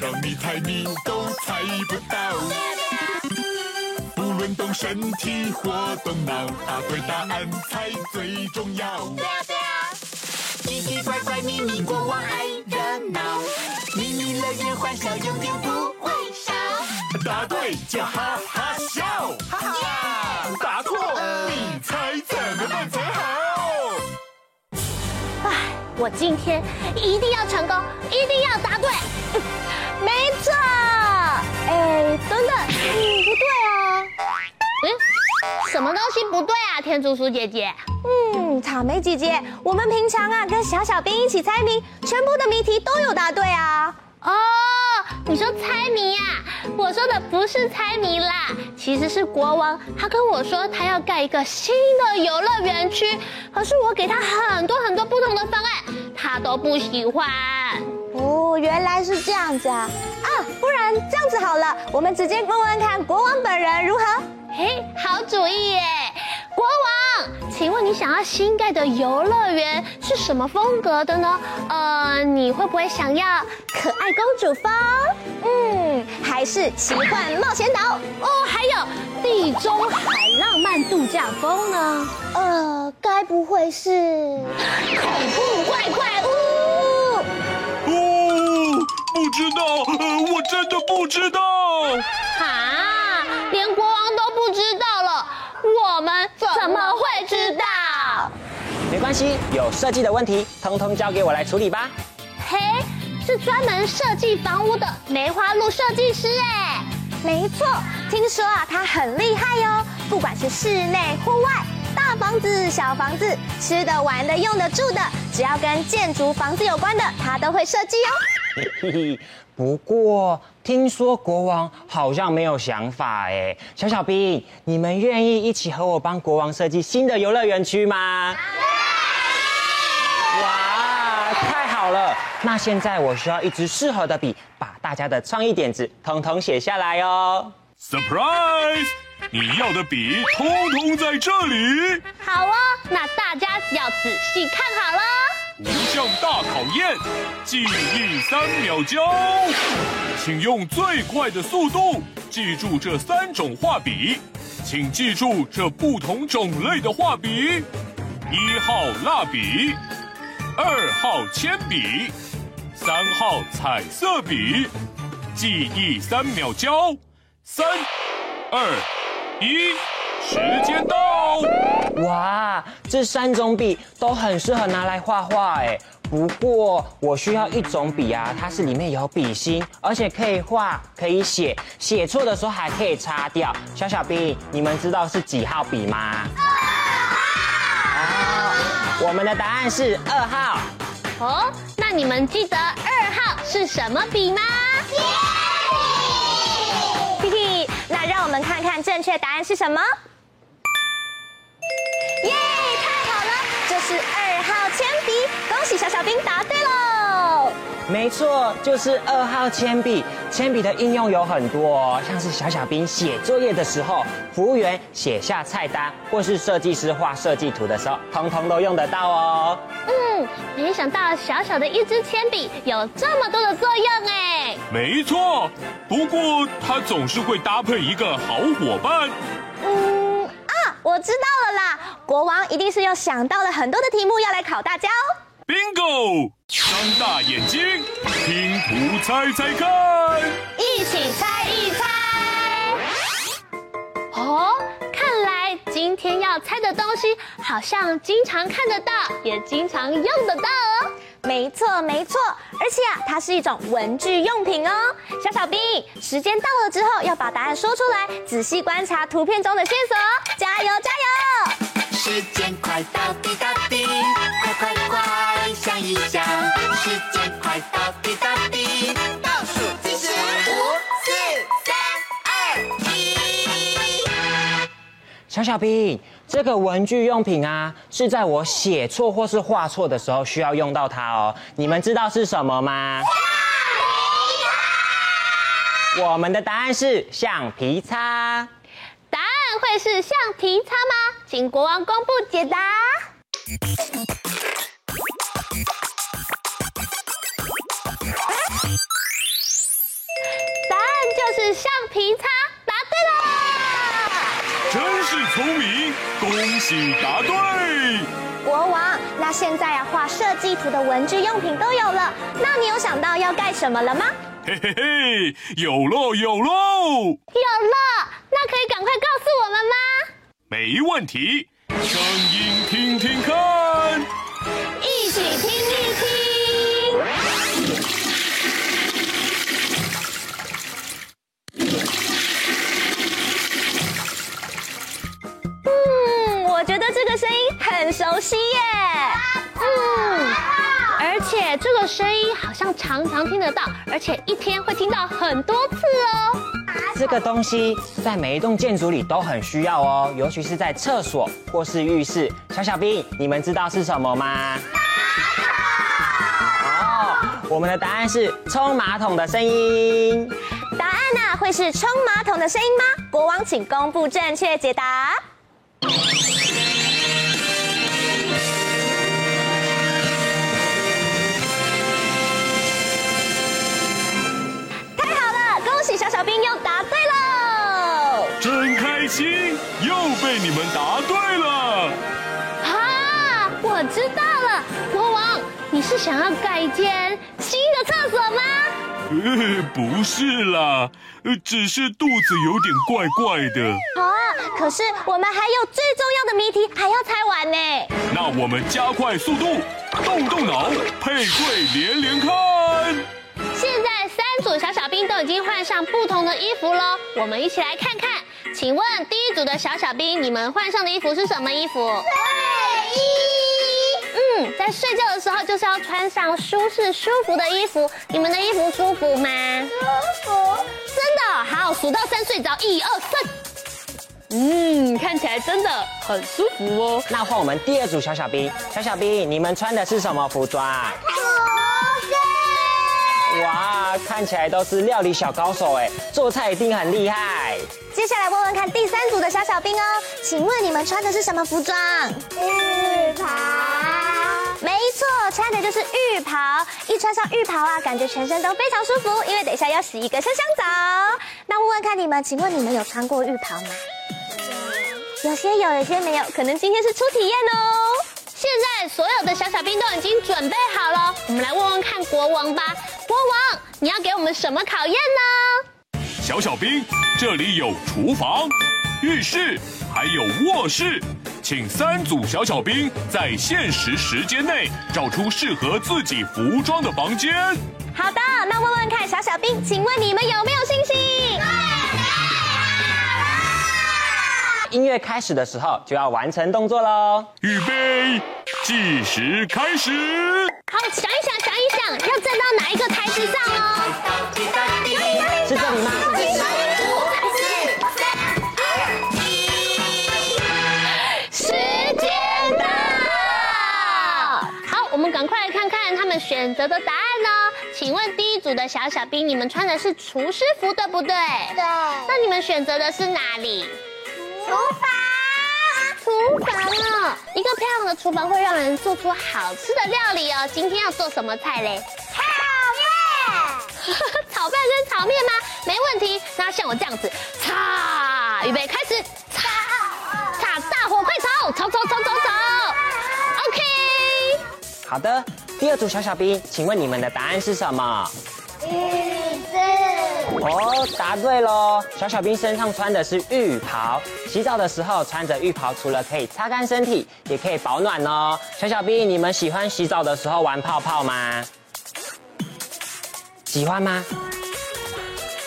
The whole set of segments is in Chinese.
让你猜谜都猜不到。不论动身体或动脑，答对答案才最重要。对啊对啊，奇奇怪怪咪咪国王爱热闹，咪咪乐园欢笑永远不会少。答对就哈哈笑，哈哈！答错，你猜怎么办才好？哎，我今天一定要成功，一定要答对。没错，哎，等等，嗯，不对啊。嗯，什么东西不对啊？天竺鼠姐姐。嗯，草莓姐姐，我们平常啊跟小小兵一起猜谜，全部的谜题都有答对啊。哦，你说猜谜呀？我说的不是猜谜啦，其实是国王，他跟我说他要盖一个新的游乐园区，可是我给他很多很多不同的方案，他都不喜欢。哦，原来是这样子啊！啊，不然这样子好了，我们直接问问看国王本人如何？嘿，好主意耶！国王，请问你想要新盖的游乐园是什么风格的呢？呃，你会不会想要可爱公主风？嗯，还是奇幻冒险岛？哦，还有地中海浪漫度假风呢？呃，该不会是 恐怖怪怪知道。啊，连国王都不知道了。我们怎么会知道？没关系，有设计的问题，通通交给我来处理吧。嘿，是专门设计房屋的梅花鹿设计师哎。没错，听说啊，他很厉害哟。不管是室内、户外，大房子、小房子，吃的、玩的、用的、住的，只要跟建筑、房子有关的，他都会设计哦。不过。听说国王好像没有想法哎，小小兵，你们愿意一起和我帮国王设计新的游乐园区吗？哇，太好了！那现在我需要一支适合的笔，把大家的创意点子统统写下来哦。Surprise！你要的笔通通在这里。好哦，那大家要仔细看好了。五项大考验，记忆三秒教，请用最快的速度记住这三种画笔，请记住这不同种类的画笔：一号蜡笔，二号铅笔，三号彩色笔。记忆三秒教，三、二、一。时间到！哇，这三种笔都很适合拿来画画哎。不过我需要一种笔啊，它是里面有笔芯，而且可以画，可以写，写错的时候还可以擦掉。小小兵，你们知道是几号笔吗？二号。哦，我们的答案是二号。哦，那你们记得二号是什么笔吗？嘿嘿，那让我们看看正确答案是什么。耶，太好了！这是二号铅笔，恭喜小小兵答对喽！没错，就是二号铅笔。铅笔的应用有很多哦，像是小小兵写作业的时候，服务员写下菜单，或是设计师画设计图的时候，通通都用得到哦。嗯，没想到小小的一支铅笔有这么多的作用哎。没错，不过它总是会搭配一个好伙伴。嗯。我知道了啦，国王一定是又想到了很多的题目要来考大家哦。Bingo！张大眼睛，拼图猜猜看，一起猜一猜。哦，看来今天要猜的东西好像经常看得到，也经常用得到哦。没错没错，而且啊，它是一种文具用品哦。小小兵，时间到了之后要把答案说出来，仔细观察图片中的线索，加油加油！时间快到滴答滴，快快快想一想，时间快到滴答滴，倒数计时五、四、三、二、一。小小兵。这个文具用品啊，是在我写错或是画错的时候需要用到它哦。你们知道是什么吗？我们的答案是橡皮擦。答案会是橡皮擦吗？请国王公布解答。答案就是橡皮擦，答对了！真是聪明，恭喜答对！国王，那现在啊，画设计图的文具用品都有了，那你有想到要盖什么了吗？嘿嘿嘿，有喽有喽！有了，那可以赶快告诉我们吗？没问题，声音听听看，一起听听。这个声音很熟悉耶。嗯。而且这个声音好像常常听得到，而且一天会听到很多次哦。这个东西在每一栋建筑里都很需要哦，尤其是在厕所或是浴室。小小兵，你们知道是什么吗？哦，我们的答案是冲马桶的声音。答案呢，会是冲马桶的声音吗？国王，请公布正确解答。小小兵又答对了，真开心，又被你们答对了。啊，我知道了，国王，你是想要盖一间新的厕所吗？呃，不是啦，呃，只是肚子有点怪怪的。啊，可是我们还有最重要的谜题还要猜完呢。那我们加快速度，动动脑，配对连连看。组小小兵都已经换上不同的衣服喽，我们一起来看看。请问第一组的小小兵，你们换上的衣服是什么衣服？睡衣。嗯，在睡觉的时候就是要穿上舒适舒服的衣服。你们的衣服舒服吗？舒服。真的？好，数到三睡着，一二三。嗯，看起来真的很舒服哦。那换我们第二组小小兵，小小兵，你们穿的是什么服装？哇，看起来都是料理小高手哎，做菜一定很厉害。接下来问问看第三组的小小兵哦，请问你们穿的是什么服装？浴袍。没错，穿的就是浴袍。一穿上浴袍啊，感觉全身都非常舒服，因为等一下要洗一个香香澡。那问问看你们，请问你们有穿过浴袍吗？有，些有，有些没有，可能今天是初体验哦。所有的小小兵都已经准备好了，我们来问问看国王吧。国王，你要给我们什么考验呢？小小兵，这里有厨房、浴室，还有卧室，请三组小小兵在限时时间内找出适合自己服装的房间。好的，那问问看小小兵，请问你们有没有信心？音乐开始的时候就要完成动作喽！预备，计时开始。好，想一想，想一想，要站到哪一个台子上哦？是这里吗？五、四、三、二、一，时间到！好，我们赶快来看看他们选择的答案呢？请问第一组的小小兵，你们穿的是厨师服，对不对？对。那你们选择的是哪里？厨房，厨房哦，一个漂亮的厨房会让人做出好吃的料理哦。今天要做什么菜嘞？炒面。炒饭跟炒面吗？没问题。那像我这样子，炒，预备开始，炒，炒，大火快炒，炒炒炒炒炒。OK。好的，第二组小小兵，请问你们的答案是什么？哦，答对喽！小小兵身上穿的是浴袍，洗澡的时候穿着浴袍，除了可以擦干身体，也可以保暖哦。小小兵，你们喜欢洗澡的时候玩泡泡吗？喜欢吗？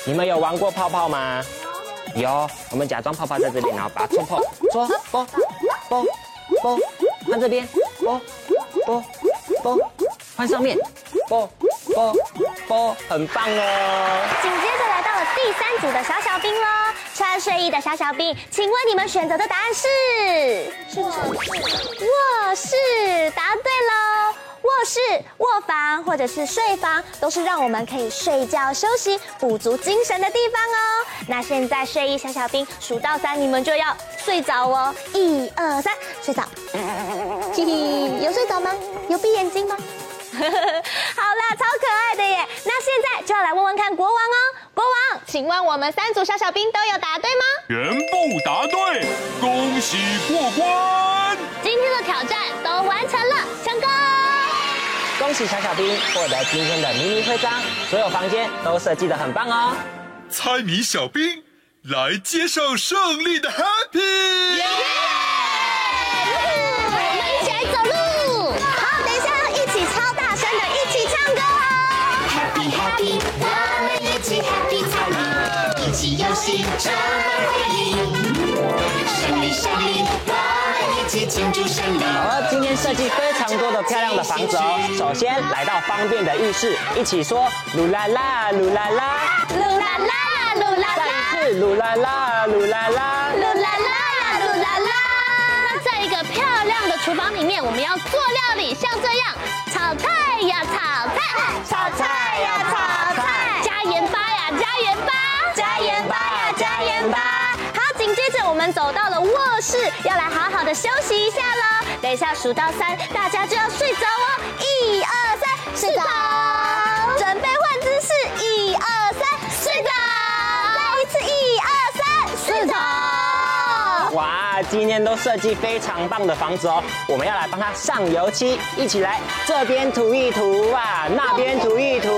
你们有玩过泡泡吗？有。我们假装泡泡在这边，然后把它冲破，搓，啵，啵，啵，换这边，啵，啵，啵，换上面，啵。啵啵，很棒哦！紧接着来到了第三组的小小兵喽，穿睡衣的小小兵，请问你们选择的答案是？是卧室。卧室，答对喽！卧室、卧房或者是睡房，都是让我们可以睡觉休息、补足精神的地方哦。那现在睡衣小小兵数到三，你们就要睡着哦。一二三，睡着。嘿嘿，有睡着吗？有闭眼睛吗？好啦，超可爱的耶！那现在就要来问问看国王哦。国王，请问我们三组小小兵都有答对吗？全部答对，恭喜过关！今天的挑战都完成了，成功！恭喜小小兵获得今天的迷你徽章，所有房间都设计的很棒哦。猜谜小兵来接受胜利的 Happy！耶！我们一起来走路。Happy 我们一起 Happy 猜谜，一起游戏充满回忆。胜利胜利，我们一起庆祝胜利。好，今天设计非常多的漂亮的房子哦。首先来到方便的浴室，一起说噜啦啦，噜啦啦，噜啦啦，噜啦再啦，一次噜啦啦，噜啦啦。噜啦啦，的厨房里面，我们要做料理，像这样炒菜呀，炒菜，炒菜呀，炒菜，加盐巴呀，加盐巴，加盐巴呀，加盐巴。好，紧接着我们走到了卧室，要来好好的休息一下喽。等一下数到三，大家就要睡着哦。一二三，睡着。今天都设计非常棒的房子哦，我们要来帮他上油漆，一起来这边涂一涂啊，那边涂一涂，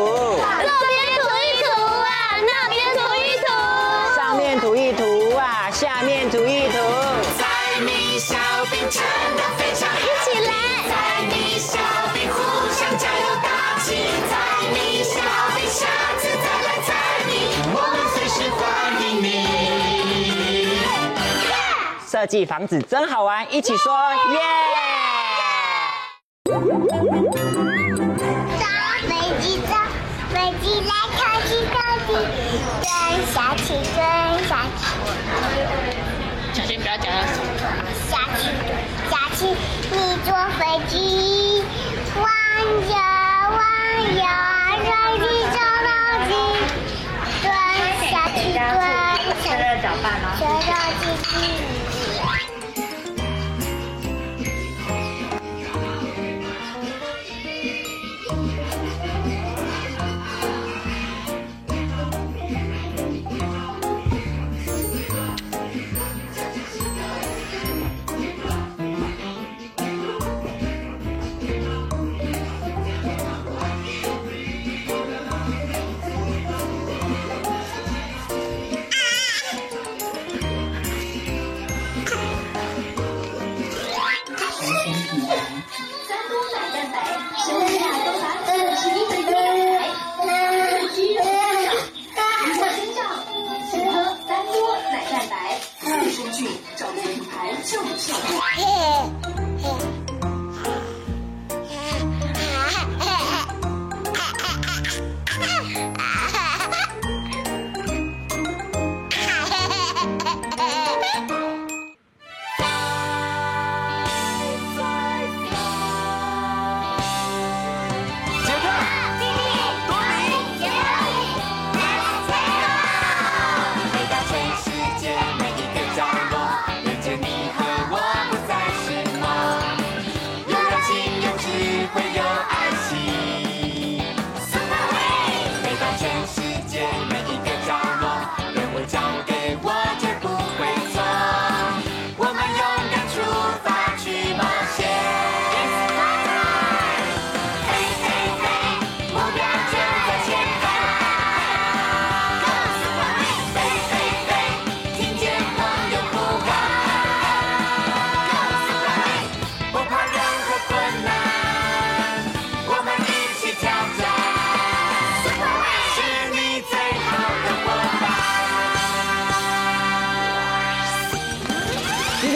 设计房子真好玩，一起说耶！造飞机，造飞机来下去，蹲下去，小心不要讲到下去，下去，你坐飞机，弯着弯呀，飞机找到机，蹲下去，蹲下去，here.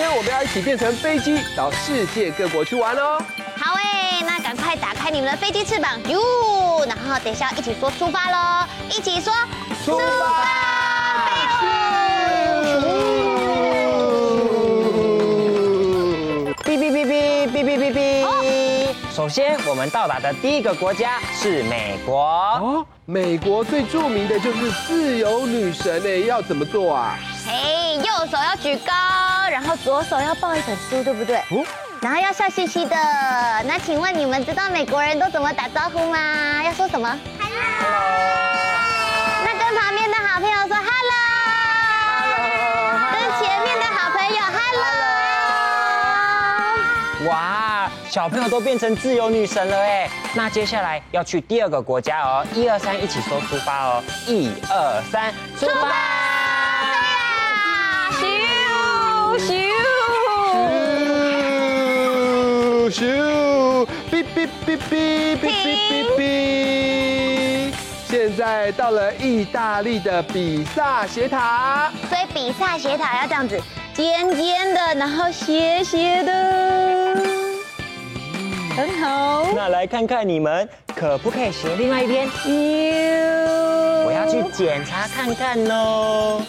天我们要一起变成飞机，到世界各国去玩哦。好诶，那赶快打开你们的飞机翅膀哟，然后等一下一起说出发喽，一起说出发！哔哔哔哔哔哔哔哔！首先，我们到达的第一个国家是美国。哦，美国最著名的就是自由女神诶，要怎么做啊？嘿，右手要举高，然后左手要抱一本书，对不对？哦，然后要笑嘻嘻的。那请问你们知道美国人都怎么打招呼吗？要说什么？Hello。那跟旁边的好朋友说 Hello。Hello。跟前面的好朋友 Hello。哇，小朋友都变成自由女神了哎。那接下来要去第二个国家哦，一二三，一起说出发哦，一二三，出发。咻，哔哔哔哔哔哔哔，现在到了意大利的比萨斜塔，所以比萨斜塔要这样子尖尖的，然后斜斜的，很好。那来看看你们可不可以斜另外一边？我要去检查看看喽。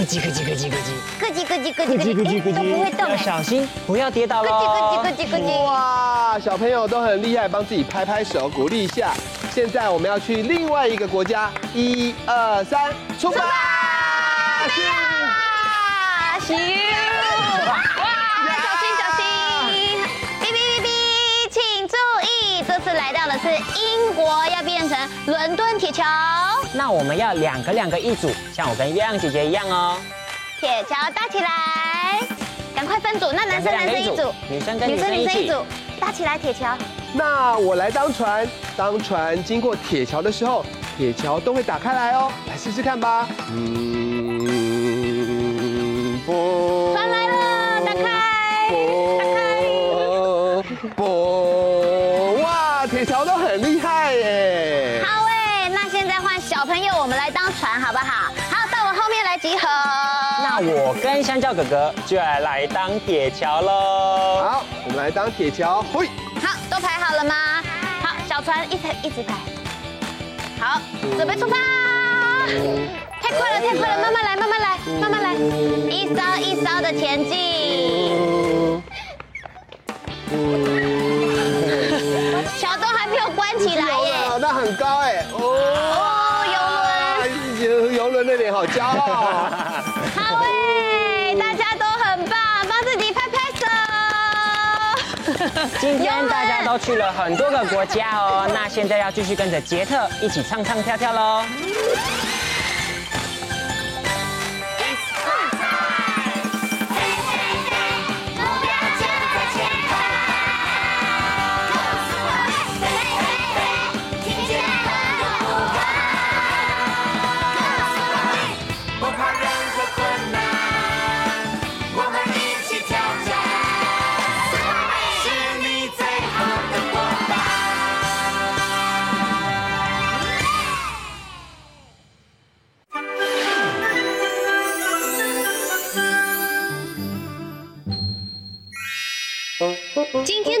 咯叽咯叽咯叽咯叽，咯叽咯叽咯叽咯叽，都不会动，要小心，不要跌倒喽。咯叽咯叽咯叽咯叽，哇，小朋友都很厉害，帮自己拍拍手，鼓励一下。现在我们要去另外一个国家，一二三，出发！行，哇，小心小心，哔哔哔哔，请注意，这次来到的是英国，要变成伦敦铁桥。那我们要两个两个一组，像我跟月亮姐姐一样哦。铁桥搭起来，赶快分组。那男生男生一组，女生跟女生女生一组，搭起来铁桥。那我来当船，当船经过铁桥的时候，铁桥都会打开来哦。来试试看吧。嗯，不。我跟香蕉哥哥就要来当铁桥喽。好，我们来当铁桥。嘿，好，都排好了吗？好，小船一排一直排。好，准备出发。太快了，太快了，慢慢来，慢慢来，慢慢来，一艘一艘的前进。桥都还没有关起来耶。那很高哎。哦。游轮的脸好骄傲，今天大家都去了很多个国家哦，那现在要继续跟着杰特一起唱唱跳跳喽。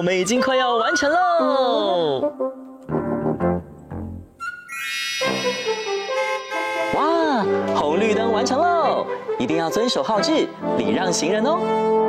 我们已经快要完成喽！哇，红绿灯完成喽！一定要遵守号志，礼让行人哦。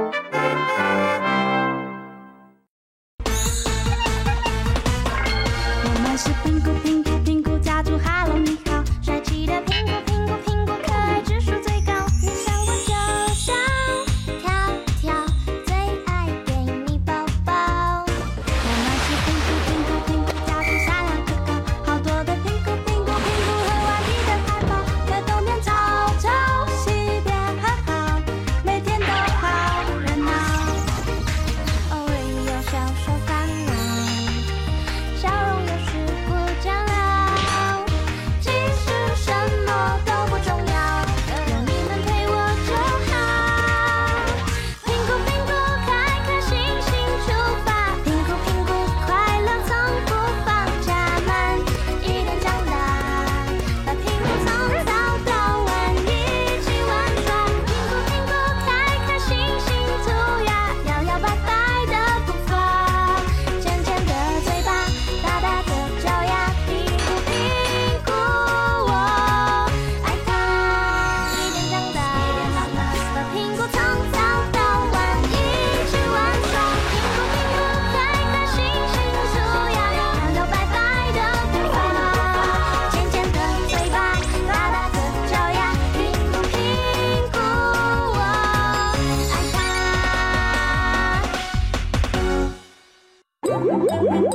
Música